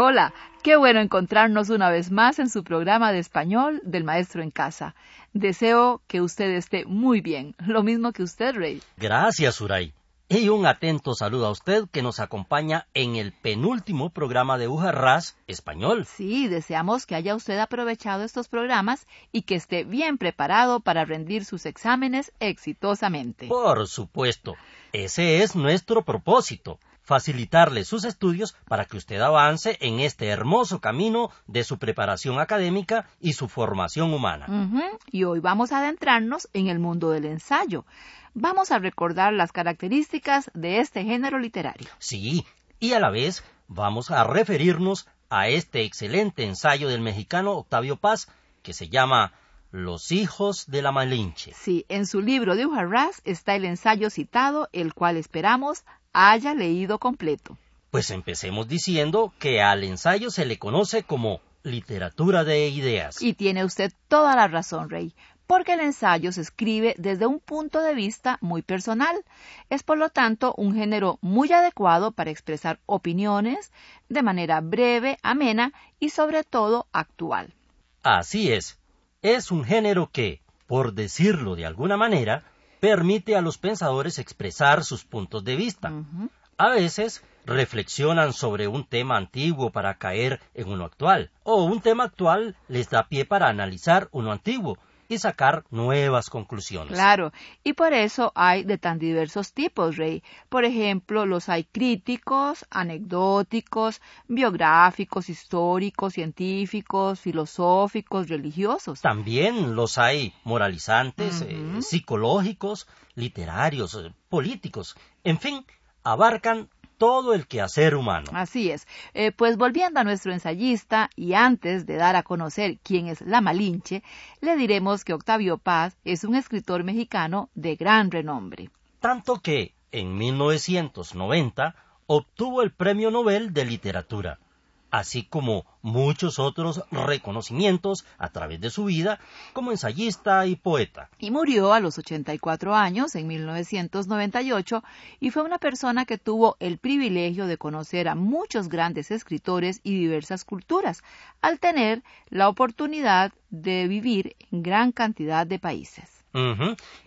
Hola, qué bueno encontrarnos una vez más en su programa de español del Maestro en Casa. Deseo que usted esté muy bien, lo mismo que usted, Rey. Gracias, Uray. Y un atento saludo a usted que nos acompaña en el penúltimo programa de Ujarras Español. Sí, deseamos que haya usted aprovechado estos programas y que esté bien preparado para rendir sus exámenes exitosamente. Por supuesto, ese es nuestro propósito facilitarle sus estudios para que usted avance en este hermoso camino de su preparación académica y su formación humana. Y hoy vamos a adentrarnos en el mundo del ensayo. Vamos a recordar las características de este género literario. Sí, y a la vez vamos a referirnos a este excelente ensayo del mexicano Octavio Paz que se llama los hijos de la Malinche. Sí, en su libro de Ujarras está el ensayo citado, el cual esperamos haya leído completo. Pues empecemos diciendo que al ensayo se le conoce como literatura de ideas. Y tiene usted toda la razón, Rey, porque el ensayo se escribe desde un punto de vista muy personal. Es por lo tanto un género muy adecuado para expresar opiniones de manera breve, amena y sobre todo actual. Así es. Es un género que, por decirlo de alguna manera, permite a los pensadores expresar sus puntos de vista. A veces reflexionan sobre un tema antiguo para caer en uno actual, o un tema actual les da pie para analizar uno antiguo, y sacar nuevas conclusiones. Claro, y por eso hay de tan diversos tipos, Rey. Por ejemplo, los hay críticos, anecdóticos, biográficos, históricos, científicos, filosóficos, religiosos. También los hay moralizantes, eh, psicológicos, literarios, eh, políticos. En fin, abarcan todo el quehacer humano. Así es. Eh, pues volviendo a nuestro ensayista, y antes de dar a conocer quién es la Malinche, le diremos que Octavio Paz es un escritor mexicano de gran renombre. Tanto que, en 1990, obtuvo el Premio Nobel de Literatura así como muchos otros reconocimientos a través de su vida como ensayista y poeta. Y murió a los 84 años en 1998 y fue una persona que tuvo el privilegio de conocer a muchos grandes escritores y diversas culturas, al tener la oportunidad de vivir en gran cantidad de países.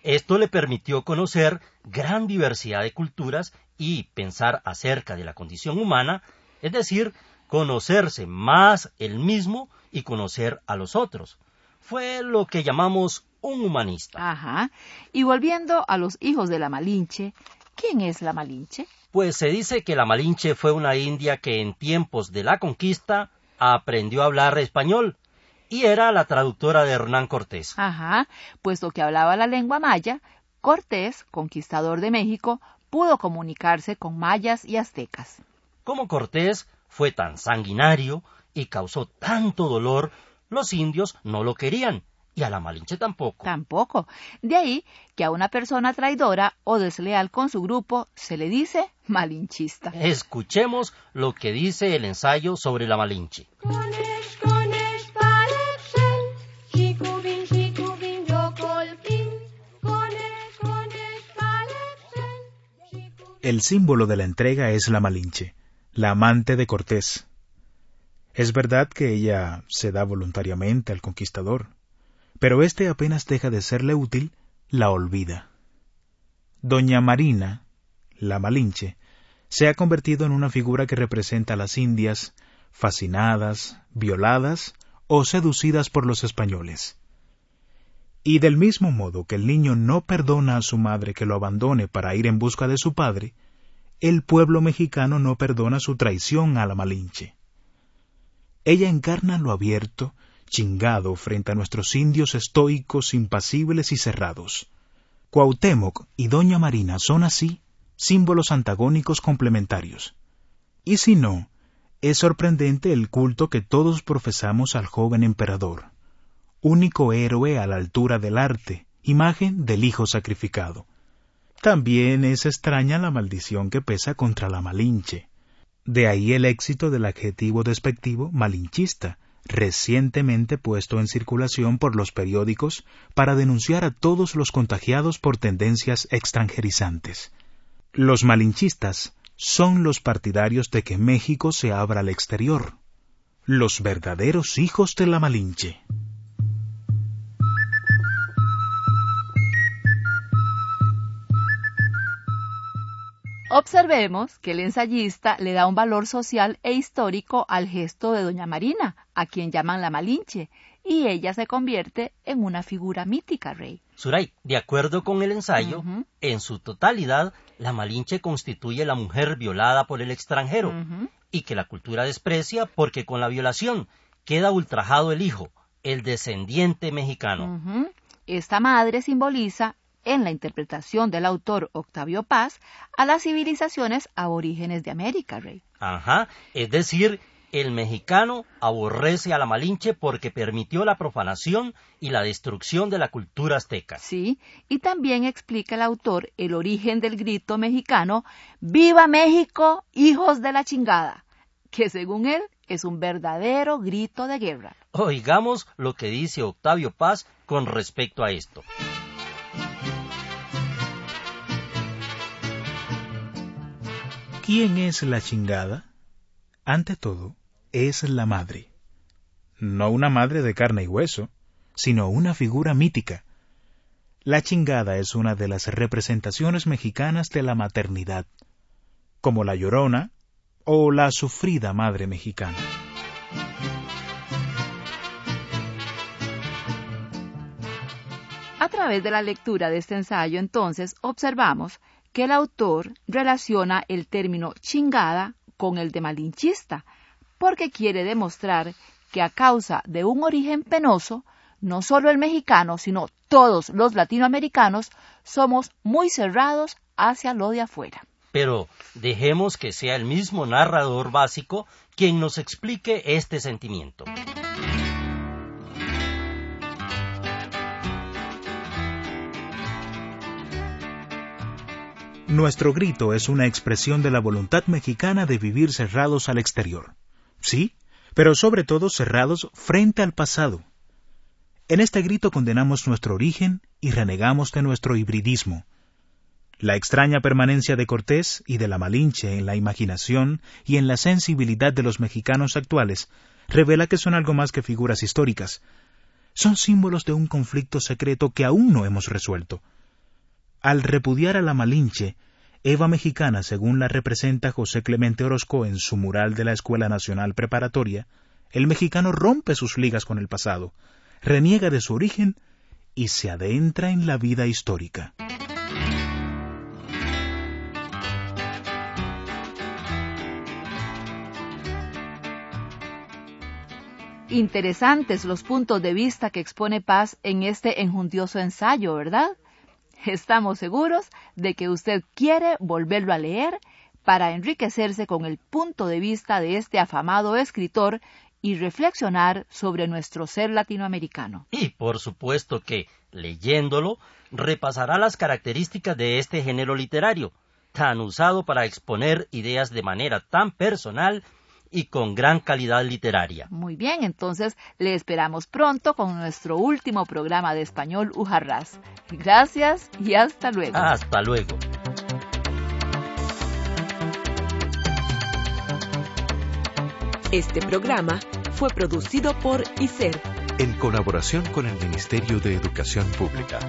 Esto le permitió conocer gran diversidad de culturas y pensar acerca de la condición humana, es decir, conocerse más él mismo y conocer a los otros. Fue lo que llamamos un humanista. Ajá. Y volviendo a los hijos de la Malinche, ¿quién es la Malinche? Pues se dice que la Malinche fue una india que en tiempos de la conquista aprendió a hablar español y era la traductora de Hernán Cortés. Ajá, puesto que hablaba la lengua maya, Cortés, conquistador de México, pudo comunicarse con mayas y aztecas. Como Cortés, fue tan sanguinario y causó tanto dolor, los indios no lo querían y a la Malinche tampoco. Tampoco. De ahí que a una persona traidora o desleal con su grupo se le dice malinchista. Escuchemos lo que dice el ensayo sobre la Malinche. El símbolo de la entrega es la Malinche la amante de Cortés. Es verdad que ella se da voluntariamente al conquistador, pero éste apenas deja de serle útil, la olvida. Doña Marina, la Malinche, se ha convertido en una figura que representa a las indias, fascinadas, violadas o seducidas por los españoles. Y del mismo modo que el niño no perdona a su madre que lo abandone para ir en busca de su padre, el pueblo mexicano no perdona su traición a la Malinche. Ella encarna lo abierto, chingado frente a nuestros indios estoicos, impasibles y cerrados. Cuauhtémoc y Doña Marina son así símbolos antagónicos complementarios. Y si no, Es sorprendente el culto que todos profesamos al joven emperador, único héroe a la altura del arte, imagen del Hijo sacrificado. También es extraña la maldición que pesa contra la Malinche. De ahí el éxito del adjetivo despectivo malinchista, recientemente puesto en circulación por los periódicos para denunciar a todos los contagiados por tendencias extranjerizantes. Los malinchistas son los partidarios de que México se abra al exterior, los verdaderos hijos de la Malinche. Observemos que el ensayista le da un valor social e histórico al gesto de doña Marina, a quien llaman la Malinche, y ella se convierte en una figura mítica, Rey. Suray, de acuerdo con el ensayo, en su totalidad, la Malinche constituye la mujer violada por el extranjero, y que la cultura desprecia porque con la violación queda ultrajado el hijo, el descendiente mexicano. Esta madre simboliza en la interpretación del autor Octavio Paz a las civilizaciones aborígenes de América, Rey. Ajá, es decir, el mexicano aborrece a la Malinche porque permitió la profanación y la destrucción de la cultura azteca. Sí, y también explica el autor el origen del grito mexicano ¡Viva México, hijos de la chingada! que según él es un verdadero grito de guerra. Oigamos lo que dice Octavio Paz con respecto a esto. ¿Quién es la chingada? Ante todo, es la madre. No una madre de carne y hueso, sino una figura mítica. La chingada es una de las representaciones mexicanas de la maternidad, como la llorona o la sufrida madre mexicana. A través de la lectura de este ensayo, entonces, observamos que el autor relaciona el término chingada con el de malinchista, porque quiere demostrar que a causa de un origen penoso, no solo el mexicano, sino todos los latinoamericanos somos muy cerrados hacia lo de afuera. Pero dejemos que sea el mismo narrador básico quien nos explique este sentimiento. Nuestro grito es una expresión de la voluntad mexicana de vivir cerrados al exterior. Sí, pero sobre todo cerrados frente al pasado. En este grito condenamos nuestro origen y renegamos de nuestro hibridismo. La extraña permanencia de Cortés y de la Malinche en la imaginación y en la sensibilidad de los mexicanos actuales revela que son algo más que figuras históricas. Son símbolos de un conflicto secreto que aún no hemos resuelto al repudiar a la Malinche, Eva Mexicana, según la representa José Clemente Orozco en su mural de la Escuela Nacional Preparatoria, el mexicano rompe sus ligas con el pasado, reniega de su origen y se adentra en la vida histórica. Interesantes los puntos de vista que expone Paz en este enjundioso ensayo, ¿verdad? Estamos seguros de que usted quiere volverlo a leer para enriquecerse con el punto de vista de este afamado escritor y reflexionar sobre nuestro ser latinoamericano. Y por supuesto que, leyéndolo, repasará las características de este género literario, tan usado para exponer ideas de manera tan personal y con gran calidad literaria. Muy bien, entonces le esperamos pronto con nuestro último programa de español Ujarras. Gracias y hasta luego. Hasta luego. Este programa fue producido por ICER en colaboración con el Ministerio de Educación Pública.